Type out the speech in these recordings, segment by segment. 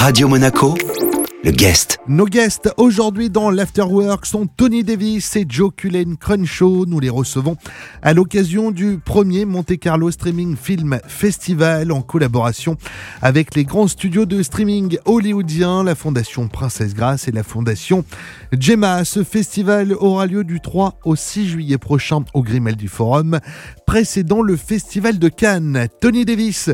Radio Monaco, le guest. Nos guests aujourd'hui dans l'Afterwork sont Tony Davis et Joe Cullen Crenshaw. Nous les recevons à l'occasion du premier Monte Carlo Streaming Film Festival en collaboration avec les grands studios de streaming hollywoodiens, la Fondation Princesse Grace et la Fondation Gemma. Ce festival aura lieu du 3 au 6 juillet prochain au Grimaldi Forum, précédant le Festival de Cannes. Tony Davis,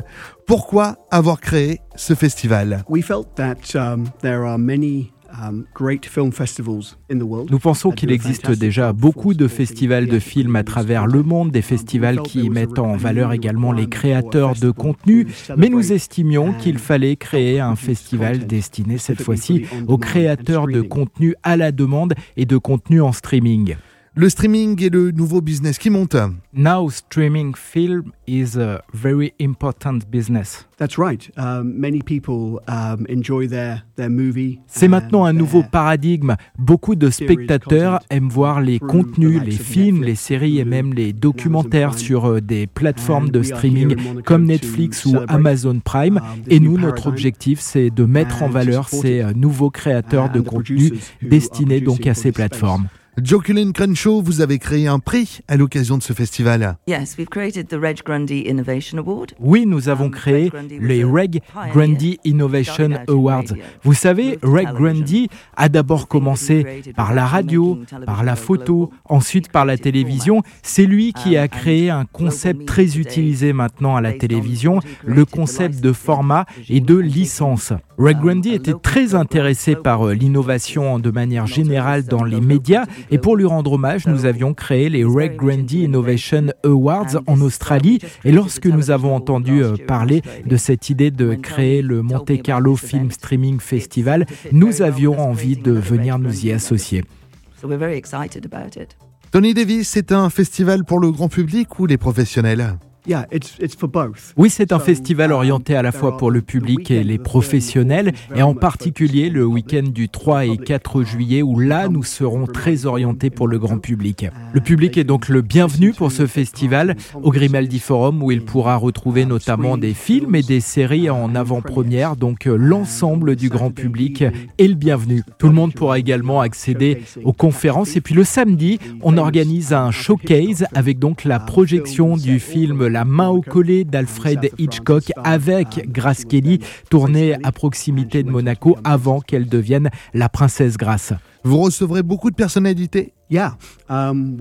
pourquoi avoir créé ce festival? We felt that um, there are many um, great film festivals in the world. Nous pensons qu'il existe déjà beaucoup de festivals de films à travers le monde, des festivals qui mettent en valeur également les créateurs de contenu, mais nous estimions qu'il fallait créer un festival destiné cette fois-ci aux créateurs de contenu à la demande et de contenu en streaming. Le streaming est le nouveau business qui monte. Now streaming film is a very important business. That's right. Um, many people um, enjoy their, their movie. C'est maintenant un nouveau paradigme. Beaucoup de spectateurs aiment voir les contenus, les films, les séries et même les documentaires sur euh, des plateformes de streaming comme Netflix ou Amazon Prime. Et nous, notre objectif, c'est de mettre en valeur ces euh, nouveaux créateurs de contenu destinés donc à ces plateformes. Joe Cullen Crenshaw, vous avez créé un prix à l'occasion de ce festival. Yes, we've created the Reg Grundy Innovation Award. Oui, nous avons créé les Reg Grundy Innovation Awards. Vous savez, Reg Grundy a d'abord commencé par la radio, par la photo, ensuite par la télévision. C'est lui qui a créé un concept très utilisé maintenant à la télévision, le concept de format et de licence. Reg Grundy était très intéressé par euh, l'innovation de manière générale dans les médias et pour lui rendre hommage, nous avions créé les Reg Grundy Innovation Awards en Australie et lorsque nous avons entendu euh, parler de cette idée de créer le Monte Carlo Film Streaming Festival, nous avions envie de venir nous y associer. So we're very excited about it. Tony Davis, c'est un festival pour le grand public ou les professionnels? Yeah, it's, it's for both. Oui, c'est un festival orienté à la fois pour le public et les professionnels, et en particulier le week-end du 3 et 4 juillet, où là, nous serons très orientés pour le grand public. Le public est donc le bienvenu pour ce festival au Grimaldi Forum, où il pourra retrouver notamment des films et des séries en avant-première, donc euh, l'ensemble du grand public est le bienvenu. Tout le monde pourra également accéder aux conférences, et puis le samedi, on organise un showcase avec donc la projection du film La main au collet d'Alfred Hitchcock avec Grace Kelly, tournée à proximité de Monaco avant qu'elle devienne la princesse Grace. Vous recevrez beaucoup de personnalités um,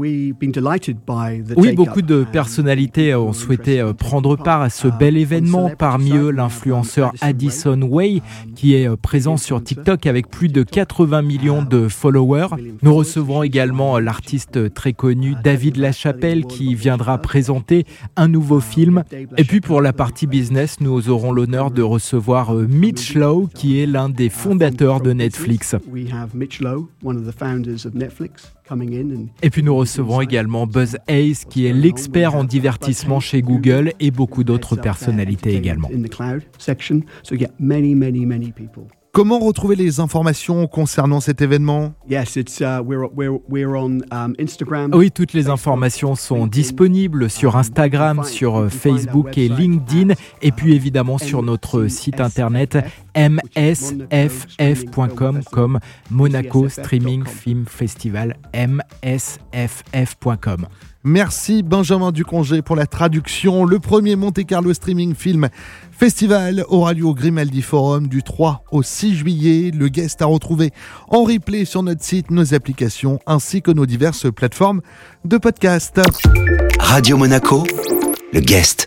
Oui, beaucoup de personnalités ont souhaité euh, prendre part à ce bel événement. Parmi eux, l'influenceur Addison Way, qui est euh, présent sur TikTok avec plus de 80 millions de followers. Nous recevrons également euh, l'artiste très connu David Lachapelle, qui viendra présenter un nouveau film. Et puis pour la partie business, nous aurons l'honneur de recevoir Mitch Lowe, qui est l'un des fondateurs de Netflix. We have Mitch Lowe, one of the founders of Netflix, coming in and Et puis nous recevrons également Buzz Hayes, qui est l'expert en divertissement chez Google, et beaucoup d'autres personnalités également. Comment retrouver les informations concernant cet événement? Uh, um. Oui, toutes les informations sont disponibles sur Instagram, sur euh, Facebook et LinkedIn, et puis évidemment sur notre site internet msff.com comme Monaco Streaming Film Festival, msff.com. Merci Benjamin Ducongé pour la traduction. Le premier Monte Carlo Streaming Film Festival aura lieu au Grimaldi Forum du 3 au 6 juillet. Le guest à retrouver en replay sur notre site, nos applications ainsi que nos diverses plateformes de podcast. Radio Monaco, le guest.